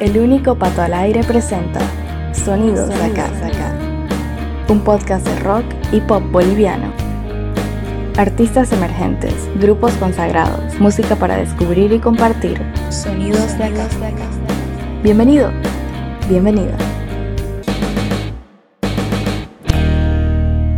El único pato al aire presenta Sonidos de acá, un podcast de rock y pop boliviano. Artistas emergentes, grupos consagrados, música para descubrir y compartir. Sonidos de acá. Bienvenido, bienvenida.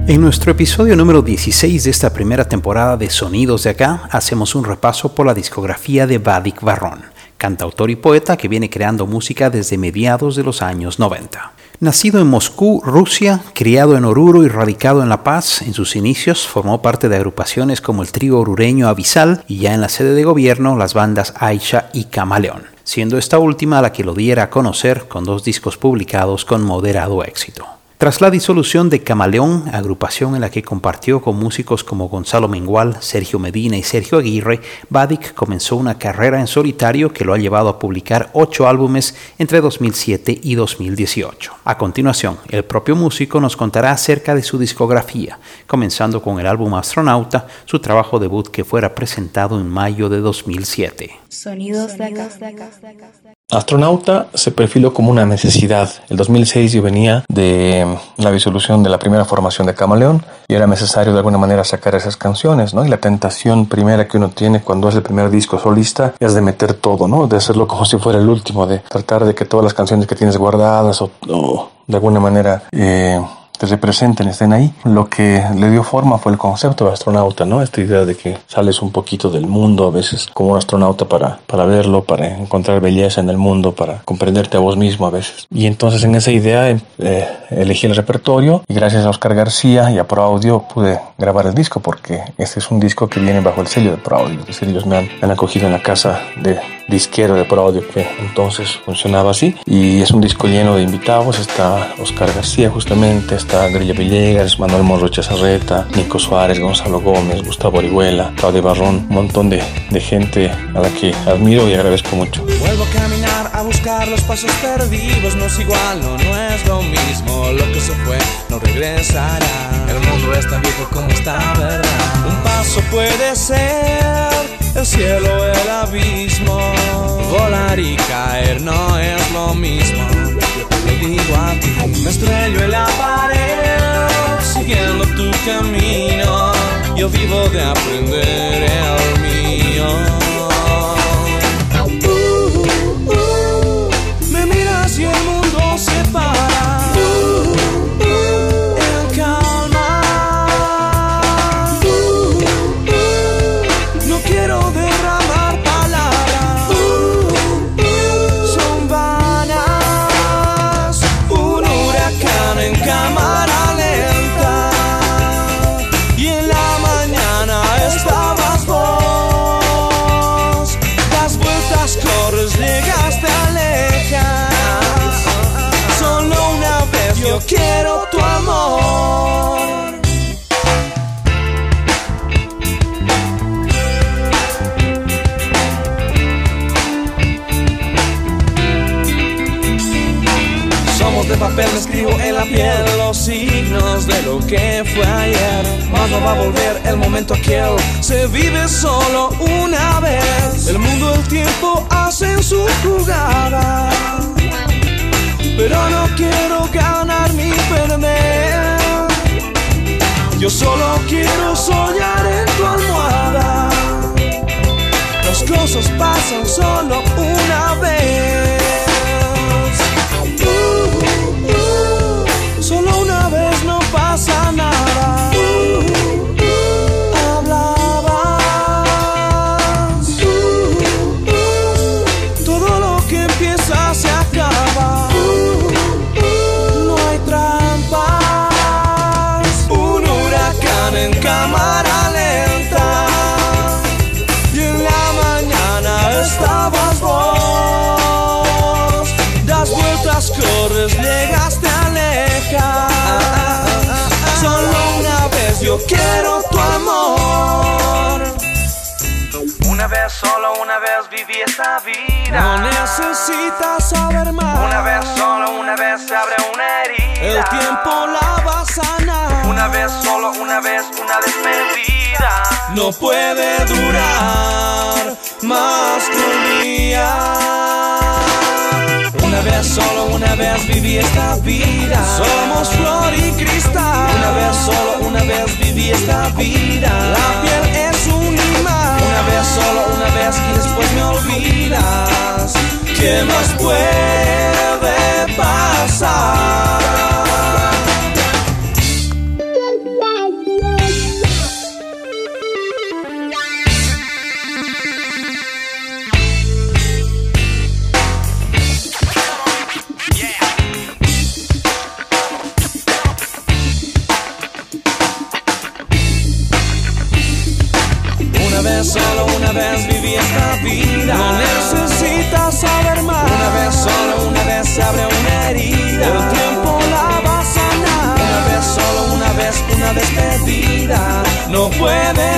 En nuestro episodio número 16 de esta primera temporada de Sonidos de Acá, hacemos un repaso por la discografía de Vadik Barrón, cantautor y poeta que viene creando música desde mediados de los años 90. Nacido en Moscú, Rusia, criado en Oruro y radicado en La Paz, en sus inicios formó parte de agrupaciones como el trío orureño Avisal y ya en la sede de gobierno las bandas Aisha y Camaleón, siendo esta última la que lo diera a conocer con dos discos publicados con moderado éxito. Tras la disolución de Camaleón, agrupación en la que compartió con músicos como Gonzalo Mengual, Sergio Medina y Sergio Aguirre, Badik comenzó una carrera en solitario que lo ha llevado a publicar ocho álbumes entre 2007 y 2018. A continuación, el propio músico nos contará acerca de su discografía, comenzando con el álbum Astronauta, su trabajo debut que fuera presentado en mayo de 2007. Sonidos de acá. Astronauta se perfiló como una necesidad. El 2006 yo venía de la disolución de la primera formación de Camaleón y era necesario de alguna manera sacar esas canciones, ¿no? Y la tentación primera que uno tiene cuando es el primer disco solista es de meter todo, ¿no? De hacerlo como si fuera el último, de tratar de que todas las canciones que tienes guardadas o, de alguna manera... Eh, te representen, estén ahí. Lo que le dio forma fue el concepto de astronauta, ¿no? Esta idea de que sales un poquito del mundo a veces como un astronauta para, para verlo, para encontrar belleza en el mundo, para comprenderte a vos mismo a veces. Y entonces en esa idea eh, elegí el repertorio y gracias a Oscar García y a Pro Audio pude grabar el disco porque este es un disco que viene bajo el sello de Pro Audio. Es decir, ellos me han, me han acogido en la casa de disquero de Pro Audio que entonces funcionaba así. Y es un disco lleno de invitados. Está Oscar García justamente, está Grilla Villegas, Manuel Morrocha Sarreta, Nico Suárez, Gonzalo Gómez, Gustavo Orihuela, Claudio Barrón, un montón de, gente a la que admiro y agradezco mucho. Vuelvo a caminar a buscar los pasos perdidos, no es igual, no, no es lo mismo, lo que se fue no regresará. El mundo es tan viejo como está, ¿verdad? Un paso puede ser el cielo, el abismo. Volar y caer no es lo mismo. Digo a ti. Me estrello en la pared, siguiendo tu camino. Yo vivo de aprender el mío. Que fue ayer. Más no va a volver el momento aquel. Se vive solo una vez. El mundo, el tiempo hacen su jugada. Pero no quiero ganar ni perder. Yo solo quiero soñar en tu almohada. Las cosas pasan solo una vez. Quiero solo una vez viví esta vida. No necesitas saber más. Una vez, solo una vez se abre una herida. El tiempo la va a sanar. Una vez, solo una vez, una despedida. No puede durar más que un día. vez, solo una vez viví esta vida. Somos flor y cristal. Una vez, solo una vez viví esta vida. La piel es un imán. Una vez, solo y después me olvidas. ¿Qué más puede pasar? Saber más. Una vez, solo una vez se abre una herida. El tiempo la va a sanar. Una vez, solo una vez, una despedida. No puede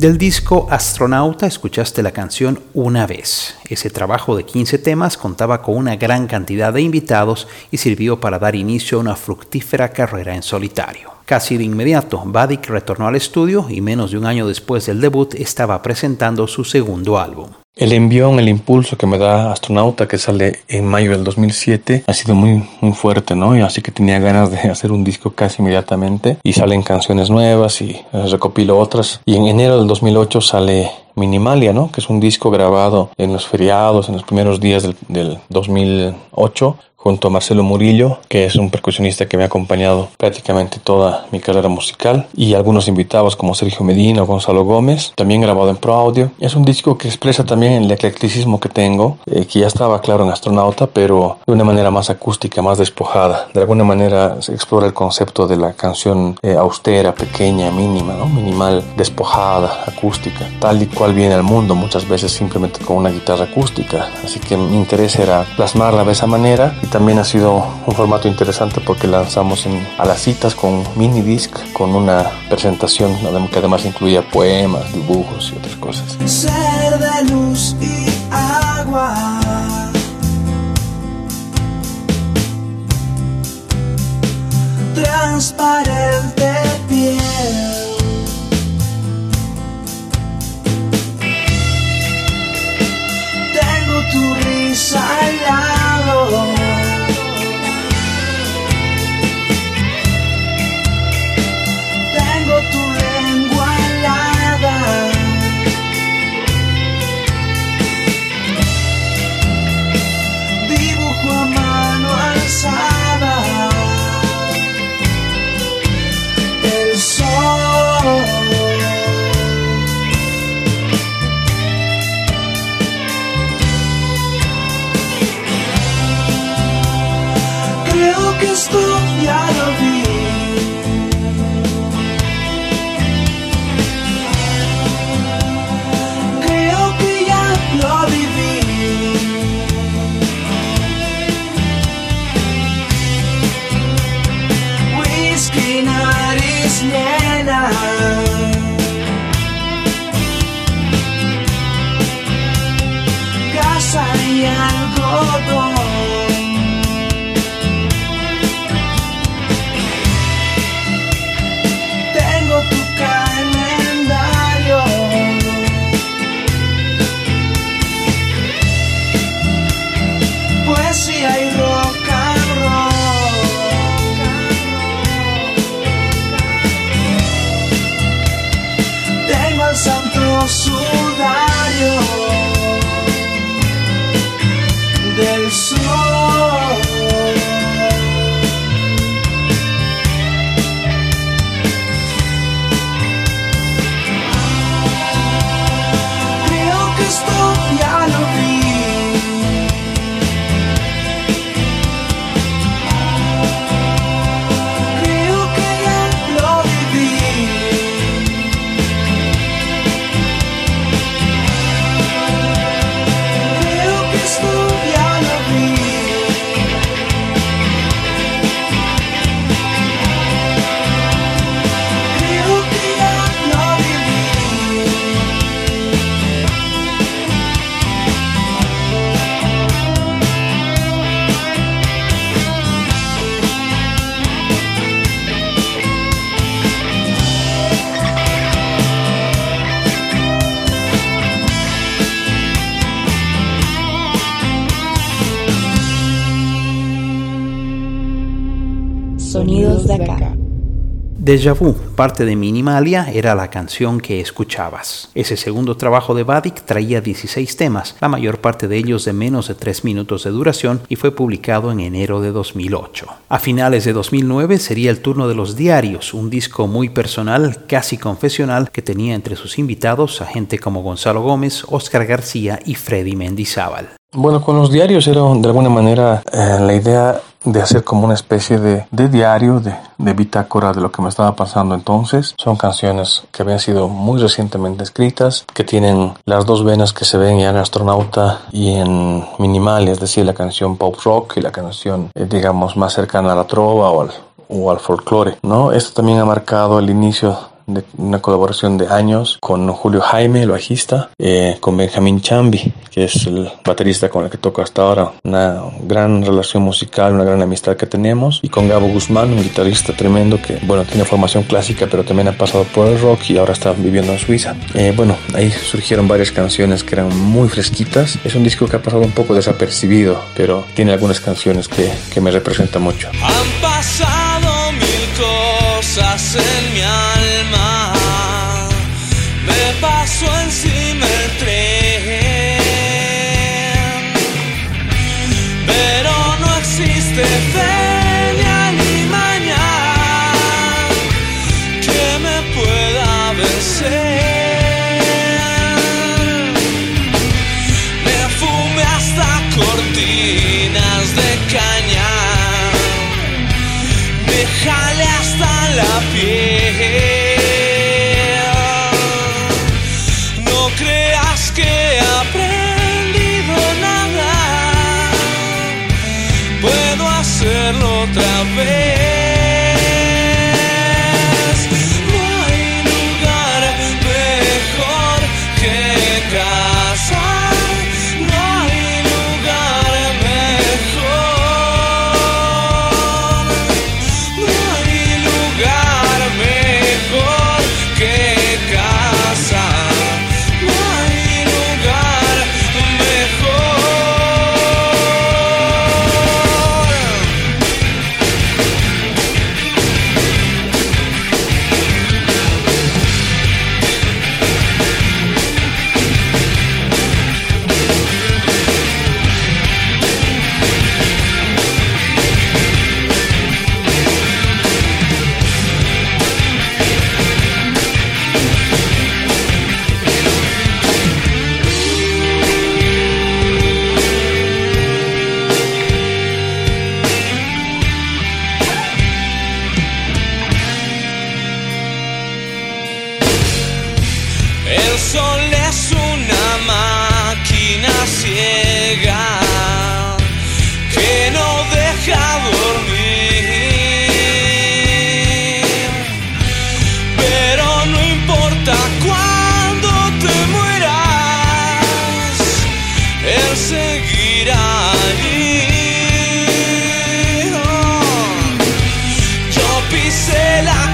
Del disco Astronauta escuchaste la canción Una vez. Ese trabajo de 15 temas contaba con una gran cantidad de invitados y sirvió para dar inicio a una fructífera carrera en solitario. Casi de inmediato, Vadik retornó al estudio y menos de un año después del debut estaba presentando su segundo álbum. El envión, el impulso que me da Astronauta, que sale en mayo del 2007, ha sido muy, muy fuerte, ¿no? Y así que tenía ganas de hacer un disco casi inmediatamente. Y salen canciones nuevas y recopilo otras. Y en enero del 2008 sale Minimalia, ¿no? Que es un disco grabado en los feriados, en los primeros días del, del 2008 junto a Marcelo Murillo, que es un percusionista que me ha acompañado prácticamente toda mi carrera musical, y algunos invitados como Sergio Medina o Gonzalo Gómez, también grabado en Pro Audio. Es un disco que expresa también el eclecticismo que tengo, eh, que ya estaba claro en Astronauta, pero de una manera más acústica, más despojada. De alguna manera se explora el concepto de la canción eh, austera, pequeña, mínima, ¿no? minimal, despojada, acústica, tal y cual viene al mundo, muchas veces simplemente con una guitarra acústica. Así que mi interés era plasmarla de esa manera también ha sido un formato interesante porque lanzamos a las citas con mini disc, con una presentación que además incluía poemas, dibujos y otras cosas. Ser de luz y agua. Transparente piel. Tengo tu risa al lado. soul. Sonidos de acá. Deja Vu, parte de Minimalia, era la canción que escuchabas. Ese segundo trabajo de Vadik traía 16 temas, la mayor parte de ellos de menos de 3 minutos de duración y fue publicado en enero de 2008. A finales de 2009 sería el turno de Los Diarios, un disco muy personal, casi confesional, que tenía entre sus invitados a gente como Gonzalo Gómez, Oscar García y Freddy Mendizábal. Bueno, con los diarios era de alguna manera eh, la idea de hacer como una especie de, diario, de, de, bitácora de lo que me estaba pasando entonces. Son canciones que habían sido muy recientemente escritas, que tienen las dos venas que se ven ya en Astronauta y en Minimal, es decir, la canción pop rock y la canción, eh, digamos, más cercana a la trova o al, o al folclore, ¿no? Esto también ha marcado el inicio de una colaboración de años con Julio Jaime, el bajista, eh, con Benjamín Chambi, que es el baterista con el que toco hasta ahora. Una gran relación musical, una gran amistad que tenemos. Y con Gabo Guzmán, un guitarrista tremendo que, bueno, tiene formación clásica, pero también ha pasado por el rock y ahora está viviendo en Suiza. Eh, bueno, ahí surgieron varias canciones que eran muy fresquitas. Es un disco que ha pasado un poco desapercibido, pero tiene algunas canciones que, que me representan mucho. Han pasado mil cosas en mi alma. Yeah.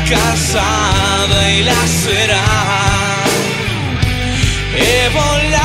Calzada y la acera. He volado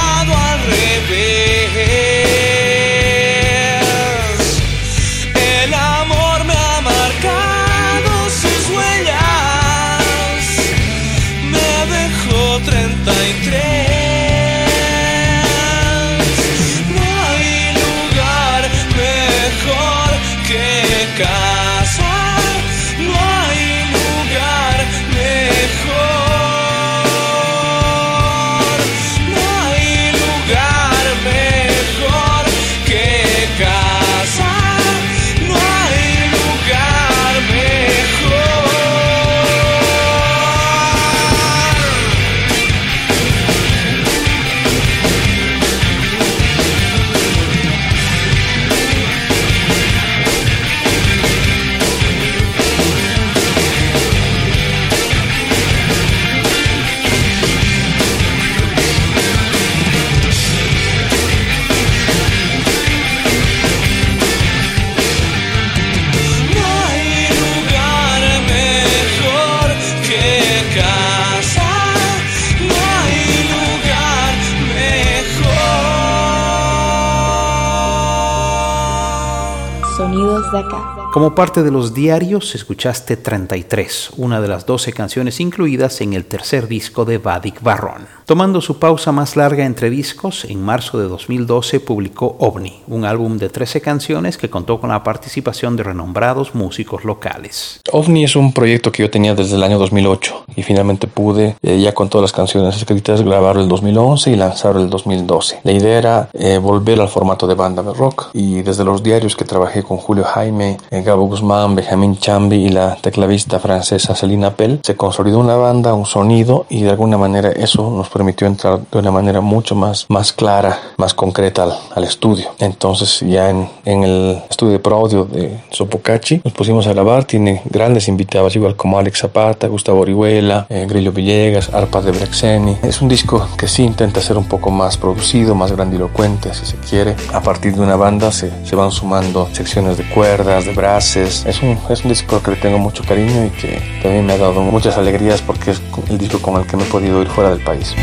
Como parte de los diarios, escuchaste 33, una de las 12 canciones incluidas en el tercer disco de Vadik Barrón. Tomando su pausa más larga entre discos, en marzo de 2012 publicó OVNI, un álbum de 13 canciones que contó con la participación de renombrados músicos locales. OVNI es un proyecto que yo tenía desde el año 2008 y finalmente pude, eh, ya con todas las canciones escritas, grabarlo el 2011 y lanzarlo el 2012. La idea era eh, volver al formato de banda de rock y desde los diarios que trabajé con Julio Jaime, eh, Gabo Guzmán, Benjamín Chambi y la teclavista francesa Celina Pell, se consolidó una banda, un sonido y de alguna manera eso nos permitió entrar de una manera mucho más, más clara, más concreta al, al estudio. Entonces ya en, en el estudio de pro audio de Sopocachi nos pusimos a grabar, tiene grandes invitados igual como Alex Zapata, Gustavo Orihuela, eh, Grillo Villegas, Arpa de Brexeni. Es un disco que sí intenta ser un poco más producido, más grandilocuente si se quiere. A partir de una banda se, se van sumando secciones de cuerdas, de Es un, es un disco que le tengo mucho cariño y que también me ha dado muchas alegrías porque es el disco con el que me he podido ir fuera del país.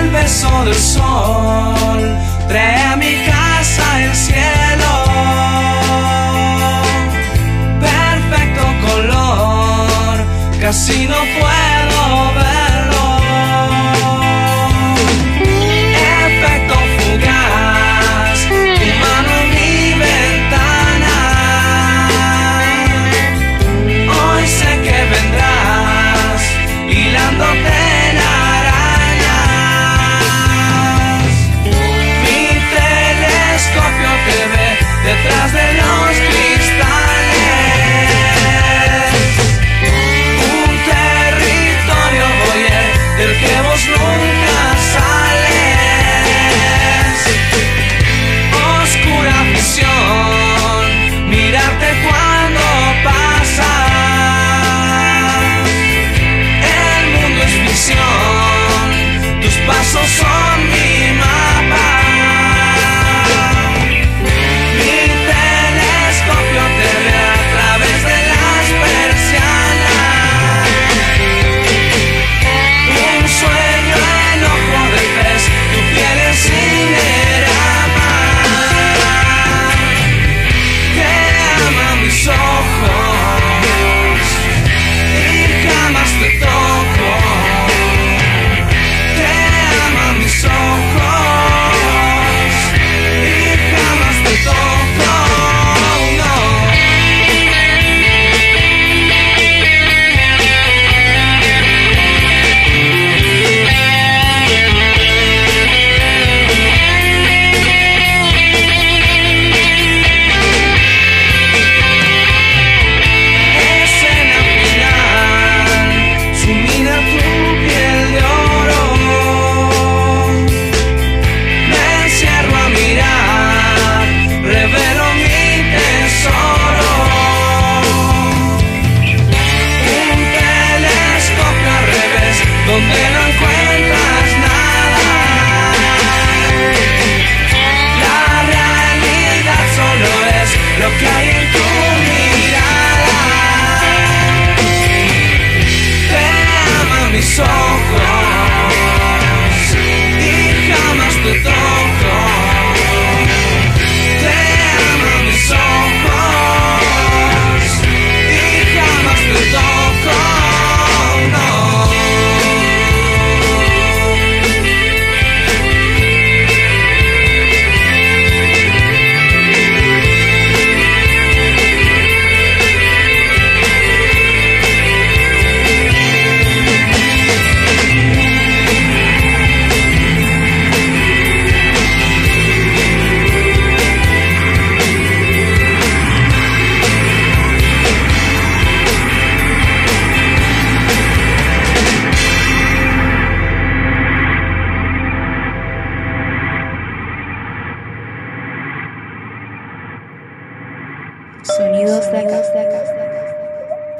El beso del sol trae a mi casa el cielo. Perfecto color, casi no puedo Sonidos de acá.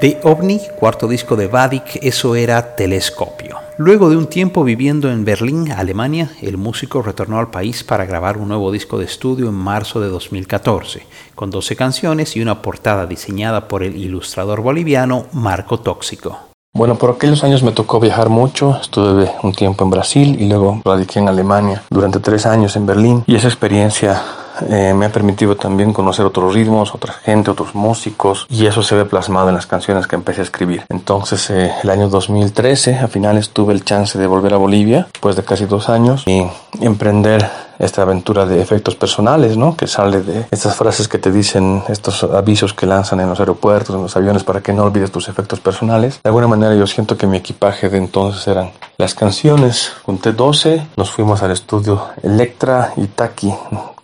De OVNI, cuarto disco de Vadik, eso era Telescopio. Luego de un tiempo viviendo en Berlín, Alemania, el músico retornó al país para grabar un nuevo disco de estudio en marzo de 2014, con 12 canciones y una portada diseñada por el ilustrador boliviano Marco Tóxico. Bueno, por aquellos años me tocó viajar mucho. Estuve un tiempo en Brasil y luego radiqué en Alemania durante tres años en Berlín. Y esa experiencia eh, me ha permitido también conocer otros ritmos, otra gente, otros músicos y eso se ve plasmado en las canciones que empecé a escribir. Entonces eh, el año 2013 a finales tuve el chance de volver a Bolivia después de casi dos años y emprender esta aventura de efectos personales, ¿no? Que sale de estas frases que te dicen, estos avisos que lanzan en los aeropuertos, en los aviones, para que no olvides tus efectos personales. De alguna manera yo siento que mi equipaje de entonces eran las canciones. Junté 12, nos fuimos al estudio Electra y Taki,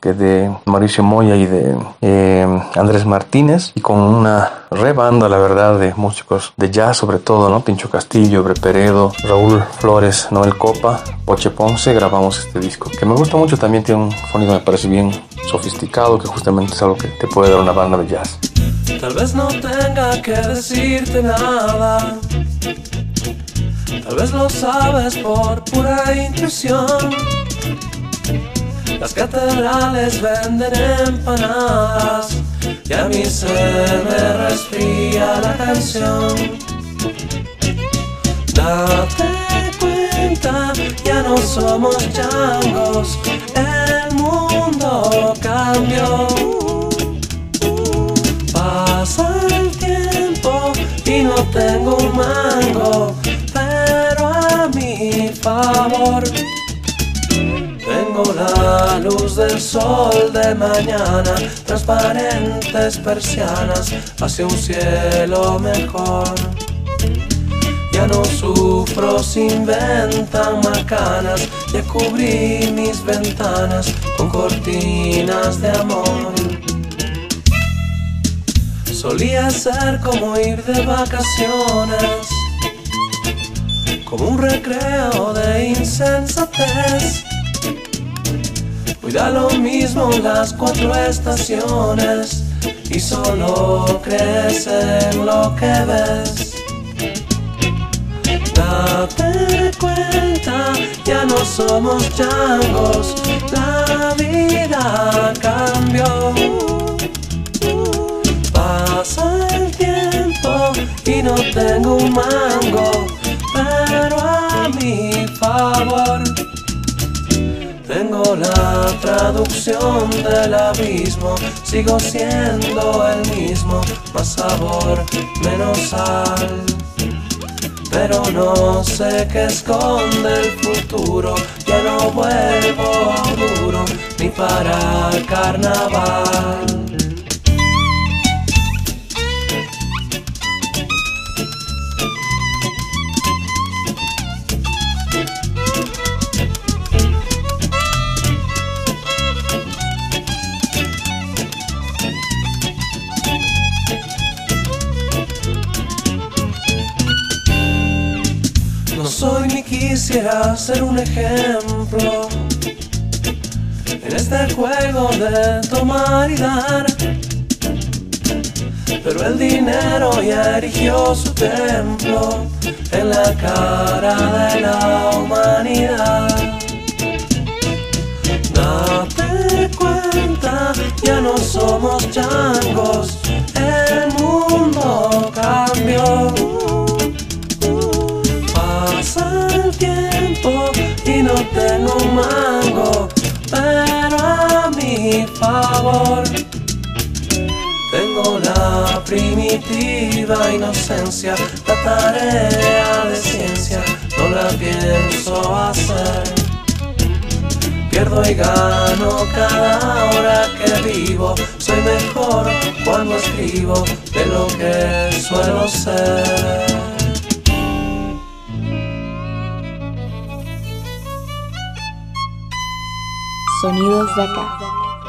que de Mauricio Moya y de eh, Andrés Martínez y con una rebanda la verdad de músicos de jazz sobre todo no Pincho Castillo Ebre Peredo Raúl Flores Noel Copa Poche Ponce grabamos este disco que me gusta mucho también tiene un sonido me parece bien sofisticado que justamente es algo que te puede dar una banda de jazz. Tal vez no tenga que decirte nada. Tal vez lo sabes por pura intuición las catedrales venden empanadas y a mí se me resfría la canción. Date cuenta, ya no somos changos, el mundo cambió. Pasa el tiempo y no tengo un mango, pero a mi favor. Tengo la luz del sol de mañana, transparentes persianas hacia un cielo mejor. Ya no sufro, se inventan macanas, ya cubrí mis ventanas con cortinas de amor. Solía ser como ir de vacaciones, como un recreo de insensatez Hoy da lo mismo las cuatro estaciones y solo crees en lo que ves. Date cuenta, ya no somos changos, la vida cambió. Pasa el tiempo y no tengo un mango, pero a mi favor. Tengo la traducción del abismo, sigo siendo el mismo, más sabor, menos sal. Pero no sé qué esconde el futuro, ya no vuelvo duro, ni para carnaval. Quisiera ser un ejemplo en este juego de tomar y dar. Pero el dinero ya erigió su templo en la cara de la humanidad. Date cuenta, ya no somos changos, el mundo cambió. No tengo un mango, pero a mi favor. Tengo la primitiva inocencia, la tarea de ciencia, no la pienso hacer. Pierdo y gano cada hora que vivo, soy mejor cuando escribo de lo que suelo ser. Sonidos de acá.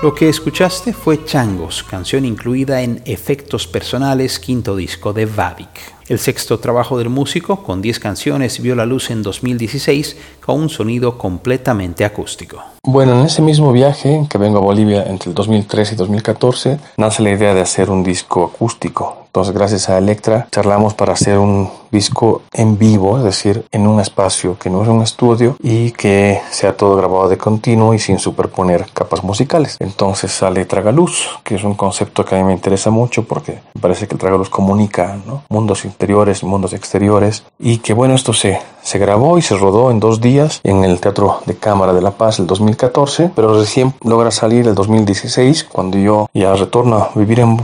Lo que escuchaste fue Changos, canción incluida en Efectos Personales, quinto disco de Vavic. El sexto trabajo del músico, con 10 canciones, vio la luz en 2016 con un sonido completamente acústico. Bueno, en ese mismo viaje que vengo a Bolivia entre el 2013 y 2014, nace la idea de hacer un disco acústico. Entonces, gracias a Electra, charlamos para hacer un disco en vivo, es decir, en un espacio que no es un estudio y que sea todo grabado de continuo y sin superponer capas musicales. Entonces sale Tragaluz, que es un concepto que a mí me interesa mucho porque me parece que el Tragaluz comunica mundos interiores mundos exteriores y que bueno, esto se, se grabó y se rodó en dos días en el Teatro de Cámara de La Paz el 2014, pero recién logra salir el 2016 cuando yo ya retorno a vivir en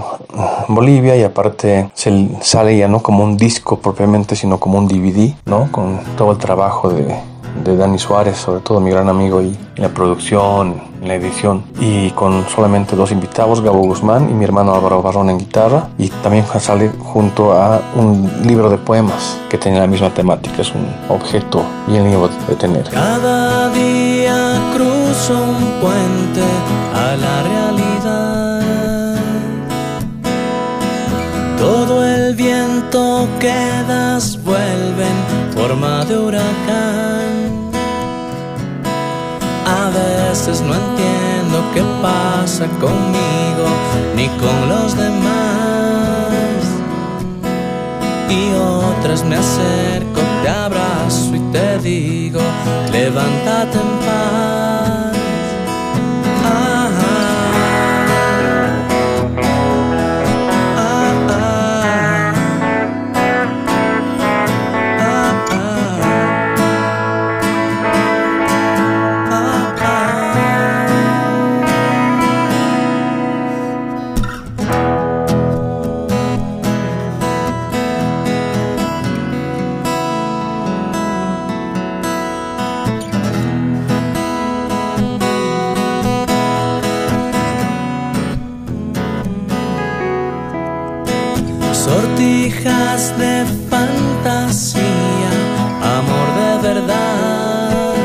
Bolivia y aparte se sale ya no como un disco propiamente, sino como un DVD, ¿no? Con todo el trabajo de, Dani Suárez, sobre todo mi gran amigo, y la producción, la edición, y con solamente dos invitados, Gabo Guzmán y mi hermano Álvaro Barrón en guitarra, y también sale junto a un libro de poemas que tiene la misma temática, es un objeto bien lindo de tener. Cada día cruzo un puente viento que das vuelve en forma de huracán. A veces no entiendo qué pasa conmigo ni con los demás. Y otras me acerco, te abrazo y te digo, levántate en paz. Ah, Sortijas de fantasía, amor de verdad.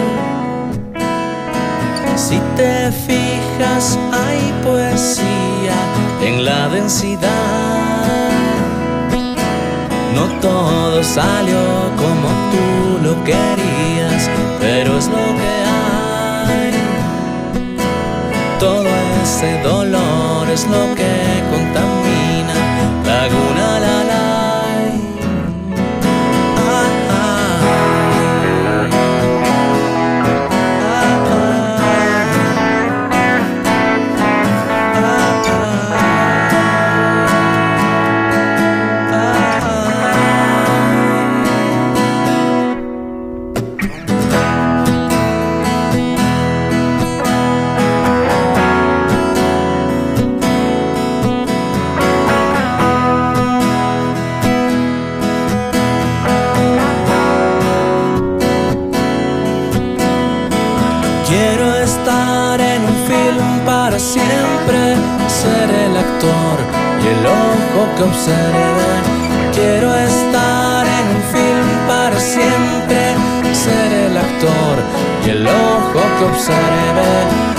Si te fijas, hay poesía en la densidad. No todo salió como tú lo querías, pero es lo que hay. Todo ese dolor es lo que contamina Laguna Quiero estar en un film para siempre, ser el actor y el ojo que observe. Quiero estar en un film para siempre, ser el actor y el ojo que observe.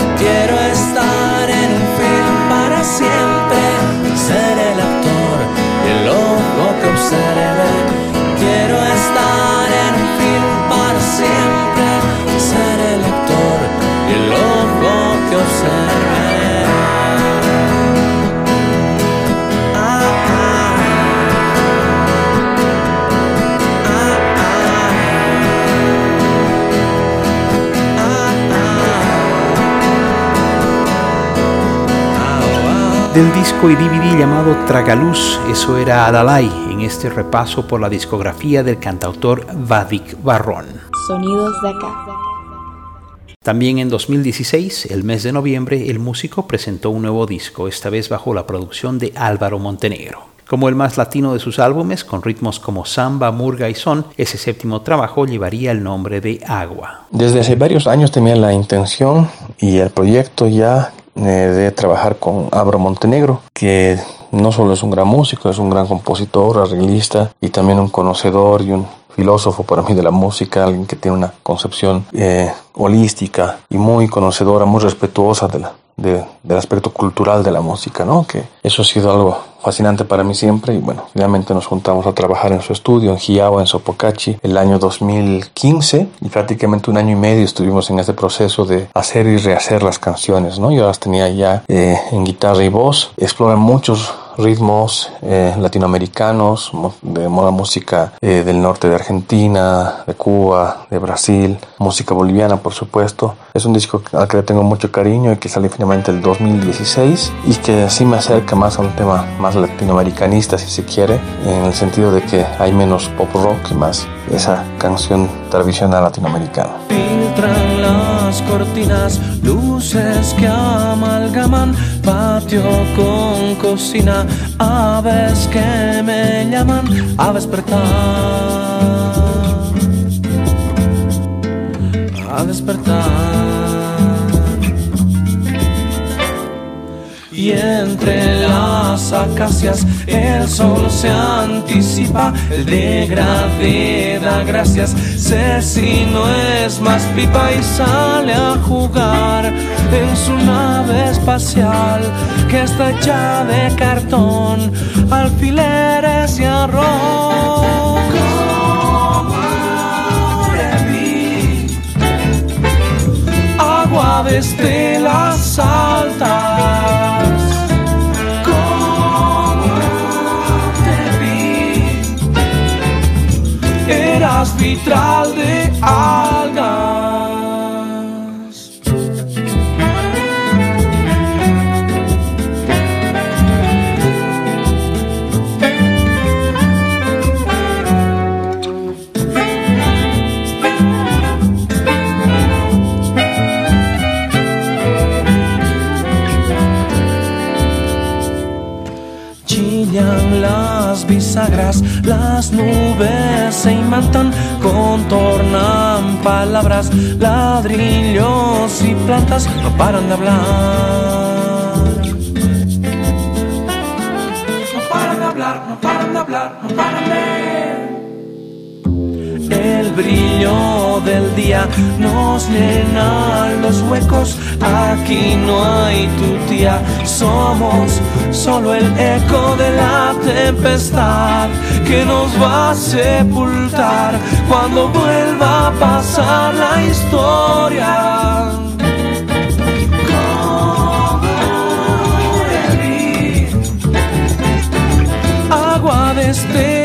Del disco y DVD llamado Tragaluz, eso era Alalay, en este repaso por la discografía del cantautor Vadik Barrón. Sonidos de acá. También en 2016, el mes de noviembre, el músico presentó un nuevo disco, esta vez bajo la producción de Álvaro Montenegro. Como el más latino de sus álbumes, con ritmos como samba, murga y son, ese séptimo trabajo llevaría el nombre de Agua. Desde hace varios años tenía la intención y el proyecto ya eh, de trabajar con Abro Montenegro, que no solo es un gran músico, es un gran compositor, arreglista y también un conocedor y un filósofo para mí de la música, alguien que tiene una concepción eh, holística y muy conocedora, muy respetuosa de la, de- del aspecto cultural de la música, ¿no? Que eso ha sido algo fascinante para mí siempre y bueno, finalmente nos juntamos a trabajar en su estudio en Giao, en Sopocachi, el año 2015 y prácticamente un año y medio estuvimos en este proceso de hacer y rehacer las canciones, ¿no? Yo las tenía ya eh, en guitarra y voz, exploran muchos ritmos eh, latinoamericanos, de moda música eh, del norte de Argentina, de Cuba, de Brasil, música boliviana por supuesto. Es un disco al que le tengo mucho cariño y que salió finalmente el 2016 y que así me acerca más a un tema más latinoamericanista si se quiere, en el sentido de que hay menos pop rock y más esa canción tradicional latinoamericana. Cortinas, luces que amalgaman patio con cocina, aves que me llaman a despertar. A despertar. y entre las acacias el sol se anticipa, el degradé da gracias, si no es más pipa y sale a jugar en su nave espacial que está hecha de cartón, alfileres y arroz. Agua desde las altas vitral de. Las bisagras, las nubes se imantan, contornan palabras, ladrillos y plantas no paran de hablar. No paran de hablar, no paran de hablar, no paran de brillo del día nos llena los huecos. Aquí no hay tu tía, somos solo el eco de la tempestad que nos va a sepultar cuando vuelva a pasar la historia. Agua desde las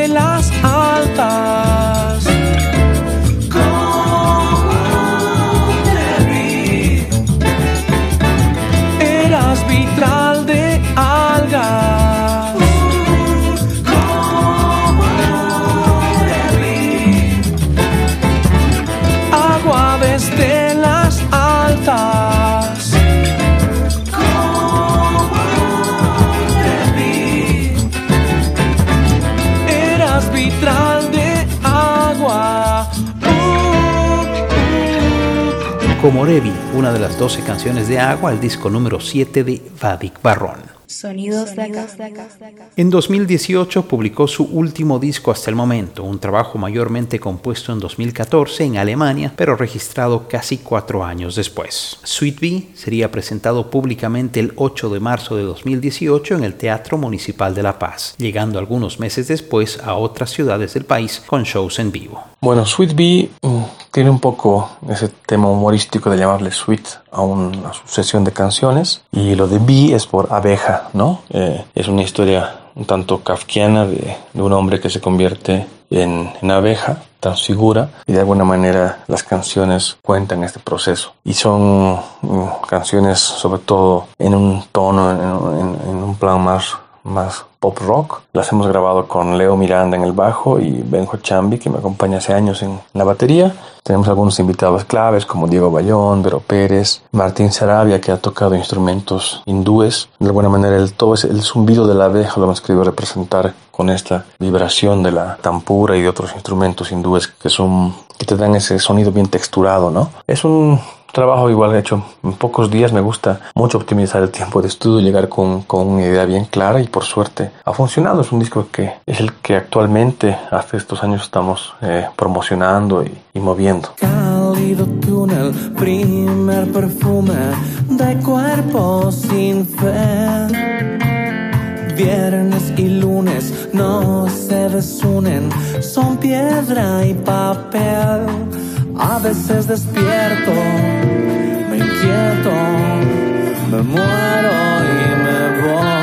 Como Revi, una de las 12 canciones de Agua, el disco número 7 de Vadik Barrón. Sonidos de acá. En 2018 publicó su último disco hasta el momento, un trabajo mayormente compuesto en 2014 en Alemania, pero registrado casi cuatro años después. Sweet Bee sería presentado públicamente el 8 de marzo de 2018 en el Teatro Municipal de La Paz, llegando algunos meses después a otras ciudades del país con shows en vivo. Bueno, Sweet Bee mm, tiene un poco ese tema humorístico de llamarle Sweet a una sucesión de canciones y lo de Bee es por abeja, ¿no? Eh, es una historia un tanto kafkiana de, un hombre que se convierte en, abeja, transfigura y de alguna manera las canciones cuentan este proceso y son mm, canciones sobre todo en un tono, en, en, en un plan más más pop rock. Las hemos grabado con Leo Miranda en el bajo y Benjo Chambi, que me acompaña hace años en la batería. Tenemos algunos invitados claves como Diego Bayón, Vero Pérez, Martín Sarabia, que ha tocado instrumentos hindúes. De alguna manera, el, todo es, el zumbido de la abeja lo hemos querido representar con esta vibración de la tampura y de otros instrumentos hindúes que son que te dan ese sonido bien texturado, ¿no? Es un trabajo igual hecho en pocos días. Me gusta mucho optimizar el tiempo de estudio, llegar con, con, una idea bien clara y por suerte ha funcionado. Es un disco que es el que actualmente hace estos años estamos eh, promocionando y, y, moviendo. Cálido túnel, primer perfume de cuerpo sin fe. Viernes y lunes no se desunen, son piedra y papel. A veces despierto, me inquieto, me muero y me voy.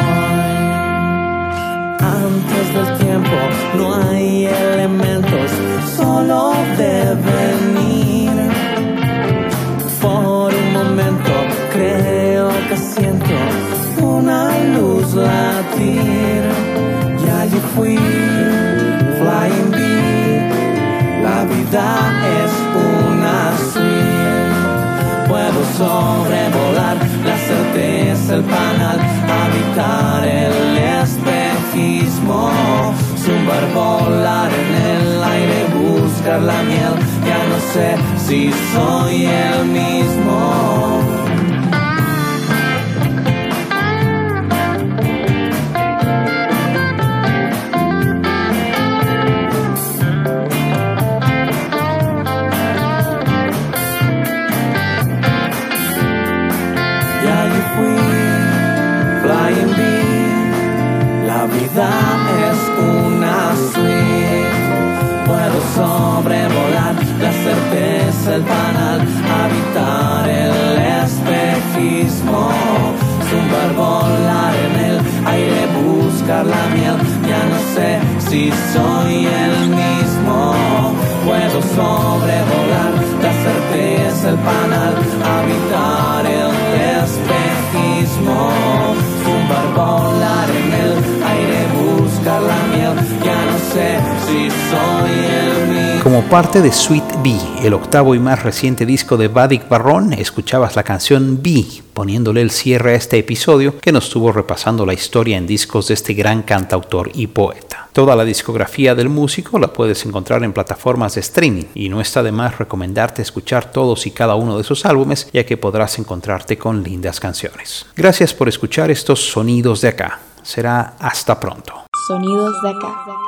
Antes del tiempo no hay elementos, solo de venir. Por un momento creo que siempre el Como parte de Sweet B, el octavo y más reciente disco de Vadik Barron, escuchabas la canción B, poniéndole el cierre a este episodio que nos estuvo repasando la historia en discos de este gran cantautor y poeta. Toda la discografía del músico la puedes encontrar en plataformas de streaming y no está de más recomendarte escuchar todos y cada uno de sus álbumes ya que podrás encontrarte con lindas canciones. Gracias por escuchar estos sonidos de acá. Será hasta pronto. Sonidos de acá.